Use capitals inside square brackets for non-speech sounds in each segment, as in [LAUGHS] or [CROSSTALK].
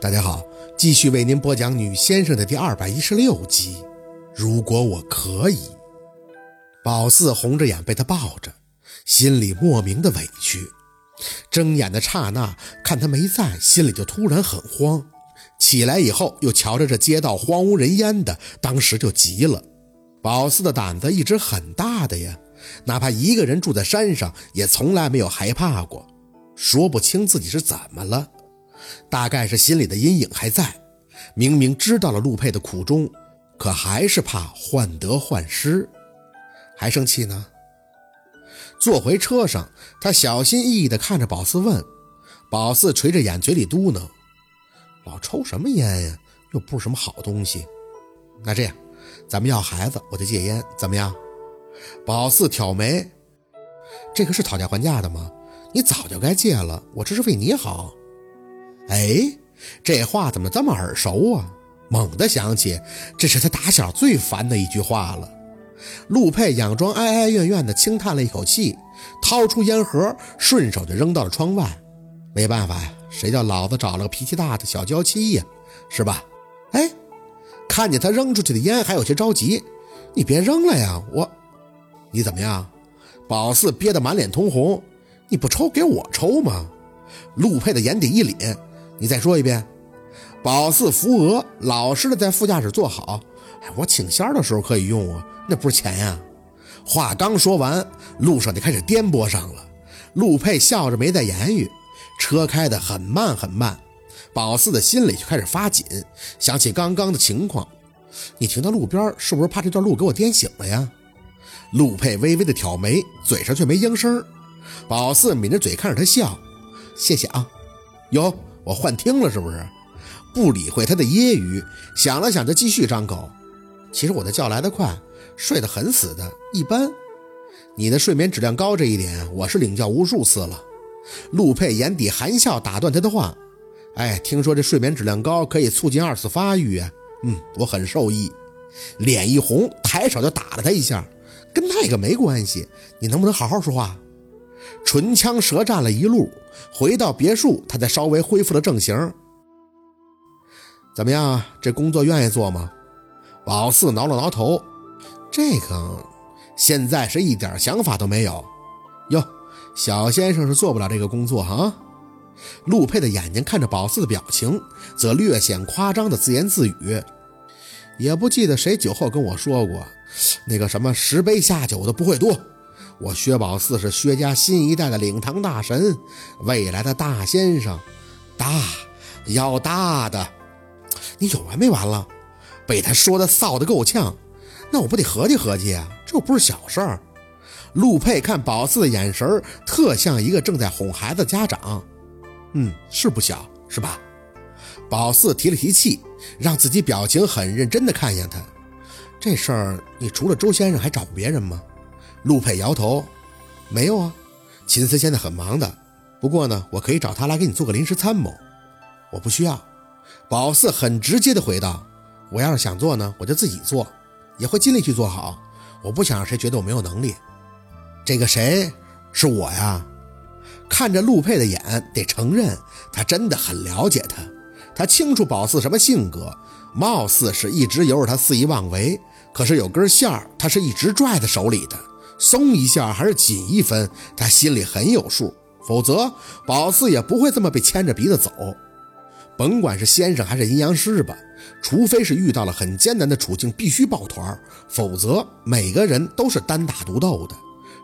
大家好，继续为您播讲《女先生》的第二百一十六集。如果我可以，宝四红着眼被他抱着，心里莫名的委屈。睁眼的刹那，看他没在，心里就突然很慌。起来以后，又瞧着这街道荒无人烟的，当时就急了。宝四的胆子一直很大的呀，哪怕一个人住在山上，也从来没有害怕过。说不清自己是怎么了。大概是心里的阴影还在，明明知道了陆佩的苦衷，可还是怕患得患失，还生气呢。坐回车上，他小心翼翼地看着宝四问：“宝四垂着眼，嘴里嘟囔：‘老抽什么烟呀？又不是什么好东西。’那这样，咱们要孩子，我就戒烟，怎么样？”宝四挑眉：“这个是讨价还价的吗？你早就该戒了，我这是为你好。”哎，这话怎么这么耳熟啊？猛地想起，这是他打小最烦的一句话了。陆佩佯装哀哀怨怨地轻叹了一口气，掏出烟盒，顺手就扔到了窗外。没办法呀，谁叫老子找了个脾气大的小娇妻呀，是吧？哎，看见他扔出去的烟，还有些着急。你别扔了呀，我……你怎么样？宝四憋得满脸通红。你不抽，给我抽吗？陆佩的眼底一凛。你再说一遍，宝四扶额，老实的在副驾驶坐好。哎，我请仙儿的时候可以用啊，那不是钱呀。话刚说完，路上就开始颠簸上了。陆佩笑着没再言语，车开得很慢很慢。宝四的心里就开始发紧，想起刚刚的情况。你停到路边，是不是怕这段路给我颠醒了呀？陆佩微微的挑眉，嘴上却没应声。宝四抿着嘴看着他笑，谢谢啊，有。我幻听了是不是？不理会他的揶揄，想了想就继续张口。其实我的觉来得快，睡得很死的，一般。你的睡眠质量高这一点，我是领教无数次了。陆佩眼底含笑打断他的话：“哎，听说这睡眠质量高可以促进二次发育啊？嗯，我很受益。”脸一红，抬手就打了他一下，跟那个没关系。你能不能好好说话？唇枪舌战了一路，回到别墅，他才稍微恢复了正形。怎么样，这工作愿意做吗？宝四挠了挠头，这个现在是一点想法都没有。哟，小先生是做不了这个工作哈。陆佩的眼睛看着宝四的表情，则略显夸张的自言自语：“也不记得谁酒后跟我说过，那个什么十杯下酒的不会多。”我薛宝四是薛家新一代的领堂大神，未来的大先生，大要大的，你有完没完了？被他说的臊得够呛，那我不得合计合计啊？这又不是小事儿。陆佩看宝四的眼神特像一个正在哄孩子的家长，嗯，是不小，是吧？宝四提了提气，让自己表情很认真的看向他。这事儿，你除了周先生还找过别人吗？陆佩摇头，没有啊，秦森现在很忙的。不过呢，我可以找他来给你做个临时参谋。我不需要。宝四很直接的回道：“我要是想做呢，我就自己做，也会尽力去做好。我不想让谁觉得我没有能力。这个谁是我呀？”看着陆佩的眼，得承认他真的很了解他。他清楚宝四什么性格，貌似是一直由着他肆意妄为，可是有根线儿，他是一直拽在手里的。松一下还是紧一分，他心里很有数。否则，宝四也不会这么被牵着鼻子走。甭管是先生还是阴阳师吧，除非是遇到了很艰难的处境，必须抱团，否则每个人都是单打独斗的。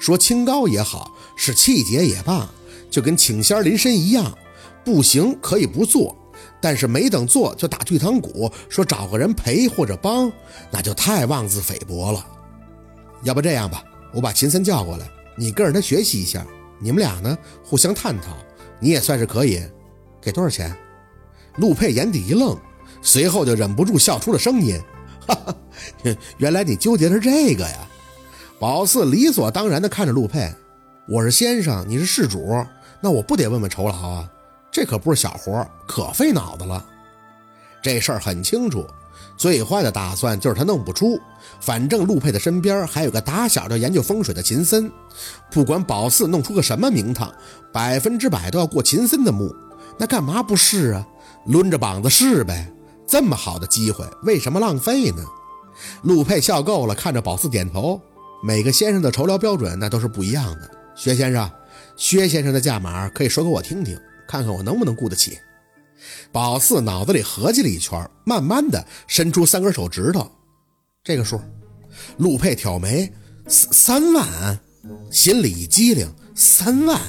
说清高也好，是气节也罢，就跟请仙临身一样，不行可以不做，但是没等做就打退堂鼓，说找个人陪或者帮，那就太妄自菲薄了。要不这样吧。我把秦森叫过来，你跟着他学习一下，你们俩呢互相探讨，你也算是可以。给多少钱？陆佩眼底一愣，随后就忍不住笑出了声音，哈哈，原来你纠结的是这个呀。宝四理所当然地看着陆佩，我是先生，你是事主，那我不得问问酬劳啊？这可不是小活，可费脑子了。这事儿很清楚。最坏的打算就是他弄不出，反正陆佩的身边还有个打小就研究风水的秦森，不管宝四弄出个什么名堂，百分之百都要过秦森的目。那干嘛不试啊？抡着膀子试呗！这么好的机会，为什么浪费呢？陆佩笑够了，看着宝四点头。每个先生的酬劳标准那都是不一样的。薛先生，薛先生的价码可以说给我听听，看看我能不能雇得起。宝四脑子里合计了一圈，慢慢的伸出三根手指头，这个数。陆佩挑眉，三三万，心里一激灵，三万。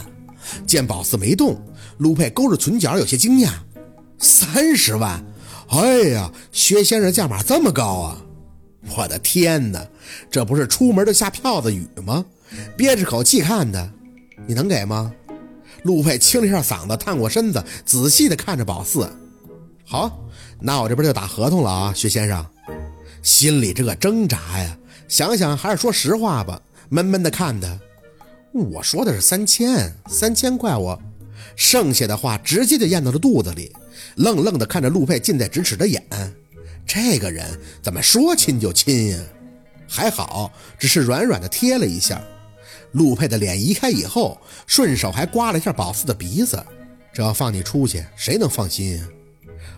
见宝四没动，陆佩勾着唇角，有些惊讶，三十万。哎呀，薛先生价码这么高啊！我的天哪，这不是出门就下票子雨吗？憋着口气看他，你能给吗？陆佩清了一下嗓子，探过身子，仔细的看着宝四。好，那我这边就打合同了啊，薛先生。心里这个挣扎呀，想想还是说实话吧，闷闷的看他。我说的是三千，三千块我，剩下的话直接就咽到了肚子里。愣愣地看着陆佩近在咫尺的眼，这个人怎么说亲就亲呀？还好，只是软软的贴了一下。陆佩的脸移开以后，顺手还刮了一下宝四的鼻子。这要放你出去，谁能放心啊？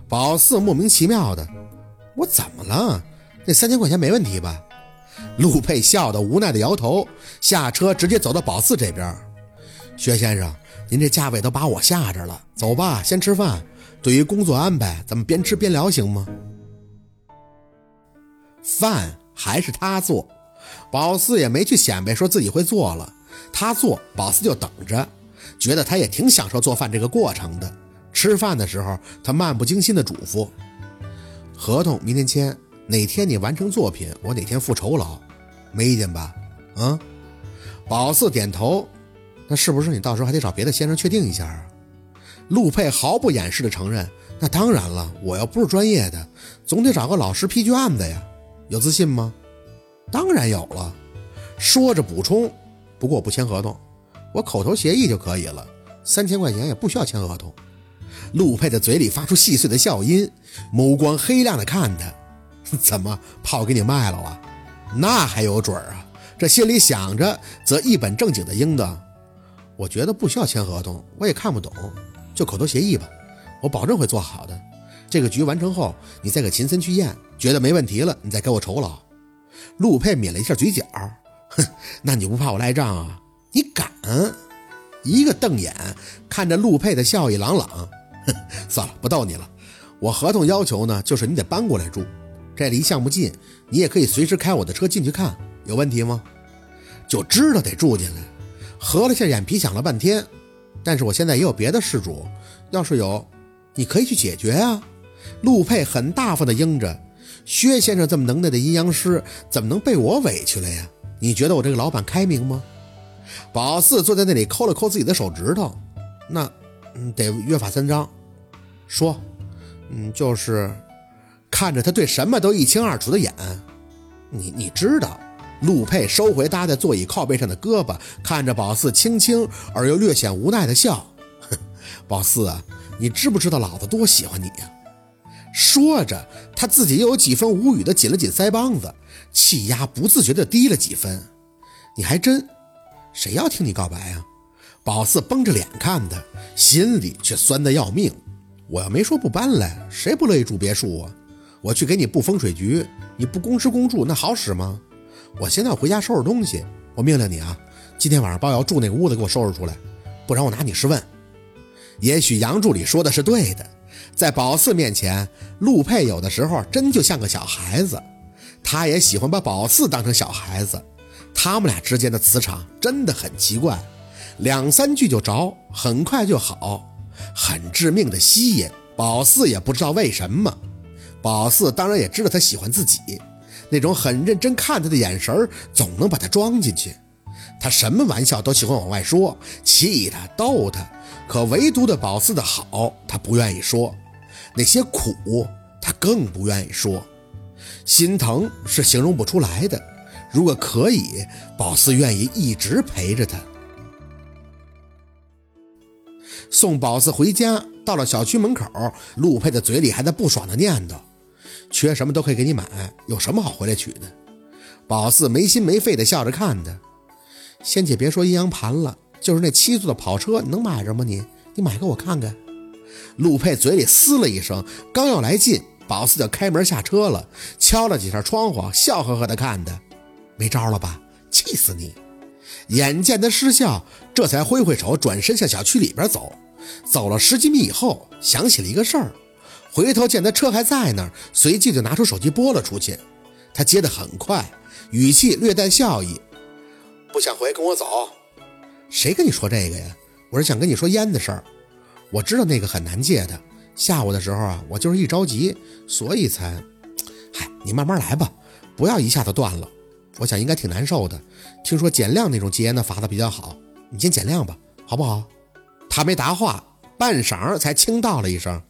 宝四莫名其妙的，我怎么了？那三千块钱没问题吧？陆佩笑得无奈的摇头，下车直接走到宝四这边。薛先生，您这价位都把我吓着了。走吧，先吃饭。对于工作安排，咱们边吃边聊行吗？饭还是他做，宝四也没去显摆说自己会做了，他做，宝四就等着，觉得他也挺享受做饭这个过程的。吃饭的时候，他漫不经心的嘱咐：“合同明天签，哪天你完成作品，我哪天付酬劳，没意见吧？”啊，宝四点头。那是不是你到时候还得找别的先生确定一下啊？陆佩毫不掩饰地承认：“那当然了，我要不是专业的，总得找个老师批卷子呀。有自信吗？当然有了。”说着补充：“不过我不签合同，我口头协议就可以了。三千块钱也不需要签合同。”陆佩的嘴里发出细碎的笑音，眸光黑亮的看他：“ [LAUGHS] 怎么炮给你卖了啊？那还有准儿啊？”这心里想着，则一本正经的应道：“我觉得不需要签合同，我也看不懂。”就口头协议吧，我保证会做好的。这个局完成后，你再给秦森去验，觉得没问题了，你再给我酬劳。陆佩抿了一下嘴角，哼，那你不怕我赖账啊？你敢？一个瞪眼看着陆佩的笑意朗朗，哼，算了，不逗你了。我合同要求呢，就是你得搬过来住，这离项目近，你也可以随时开我的车进去看，有问题吗？就知道得住进来。合了下眼皮，想了半天。但是我现在也有别的事主，要是有，你可以去解决啊。陆佩很大方的应着。薛先生这么能耐的阴阳师，怎么能被我委屈了呀？你觉得我这个老板开明吗？宝四坐在那里抠了抠自己的手指头，那，嗯，得约法三章。说，嗯，就是，看着他对什么都一清二楚的眼，你你知道。陆佩收回搭在座椅靠背上的胳膊，看着宝四，轻轻而又略显无奈的笑：“哼，[LAUGHS] 宝四啊，你知不知道老子多喜欢你呀？”说着，他自己又有几分无语的紧了紧腮帮子，气压不自觉的低了几分。你还真，谁要听你告白啊？宝四绷着脸看他，心里却酸得要命。我要没说不搬来，谁不乐意住别墅啊？我去给你布风水局，你不公吃公住，那好使吗？我现在要回家收拾东西，我命令你啊，今天晚上包瑶住那个屋子给我收拾出来，不然我拿你试问。也许杨助理说的是对的，在宝四面前，陆佩有的时候真就像个小孩子，他也喜欢把宝四当成小孩子，他们俩之间的磁场真的很奇怪，两三句就着，很快就好，很致命的吸引。宝四也不知道为什么，宝四当然也知道他喜欢自己。那种很认真看他的眼神总能把他装进去。他什么玩笑都喜欢往外说，气他、逗他，可唯独的宝四的好，他不愿意说；那些苦，他更不愿意说。心疼是形容不出来的。如果可以，宝四愿意一直陪着他。送宝四回家，到了小区门口，陆佩的嘴里还在不爽的念叨。缺什么都可以给你买，有什么好回来取的？宝四没心没肺的笑着看他。先且别说阴阳盘了，就是那七座的跑车，能买着吗？你，你买给我看看。陆佩嘴里嘶了一声，刚要来劲，宝四就开门下车了，敲了几下窗户，笑呵呵的看他，没招了吧？气死你！眼见他失效，这才挥挥手，转身向小区里边走。走了十几米以后，想起了一个事儿，回头见他车还在那儿，随即就拿出手机拨了出去。他接得很快，语气略带笑意：“不想回，跟我走。”谁跟你说这个呀？我是想跟你说烟的事儿。我知道那个很难戒的，下午的时候啊，我就是一着急，所以才……嗨，你慢慢来吧，不要一下子断了。我想应该挺难受的。听说减量那种戒烟的法子比较好，你先减量吧，好不好？他没答话，半晌才轻道了一声：“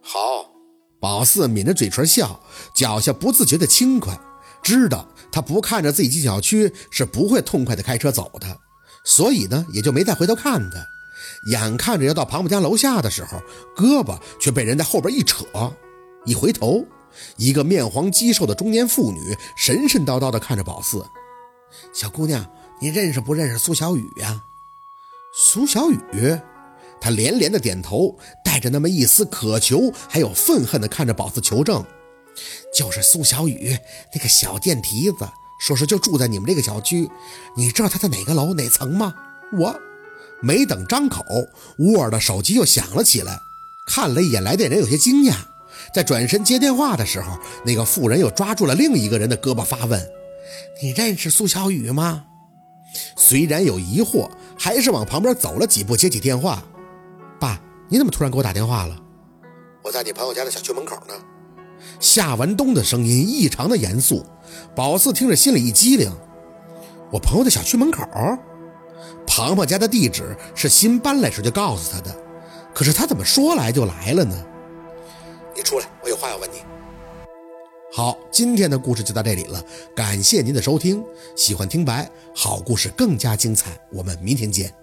好。”宝四抿着嘴唇笑，脚下不自觉的轻快，知道他不看着自己进小区是不会痛快的开车走的，所以呢，也就没再回头看他。眼看着要到庞某家楼下的时候，胳膊却被人在后边一扯，一回头，一个面黄肌瘦的中年妇女神神叨叨地看着宝四：“小姑娘，你认识不认识苏小雨呀？”苏小雨，他连连的点头，带着那么一丝渴求还有愤恨的看着宝四求证：“就是苏小雨，那个小电蹄子，说是就住在你们这个小区，你知道他在哪个楼哪层吗？”我。没等张口，乌尔的手机又响了起来。看了一眼来电人，有些惊讶。在转身接电话的时候，那个妇人又抓住了另一个人的胳膊，发问：“你认识苏小雨吗？”虽然有疑惑，还是往旁边走了几步，接起电话：“爸，你怎么突然给我打电话了？”“我在你朋友家的小区门口呢。”夏文东的声音异常的严肃。宝四听着心里一激灵：“我朋友的小区门口？”庞庞家的地址是新搬来时就告诉他的，可是他怎么说来就来了呢？你出来，我有话要问你。好，今天的故事就到这里了，感谢您的收听。喜欢听白好故事更加精彩，我们明天见。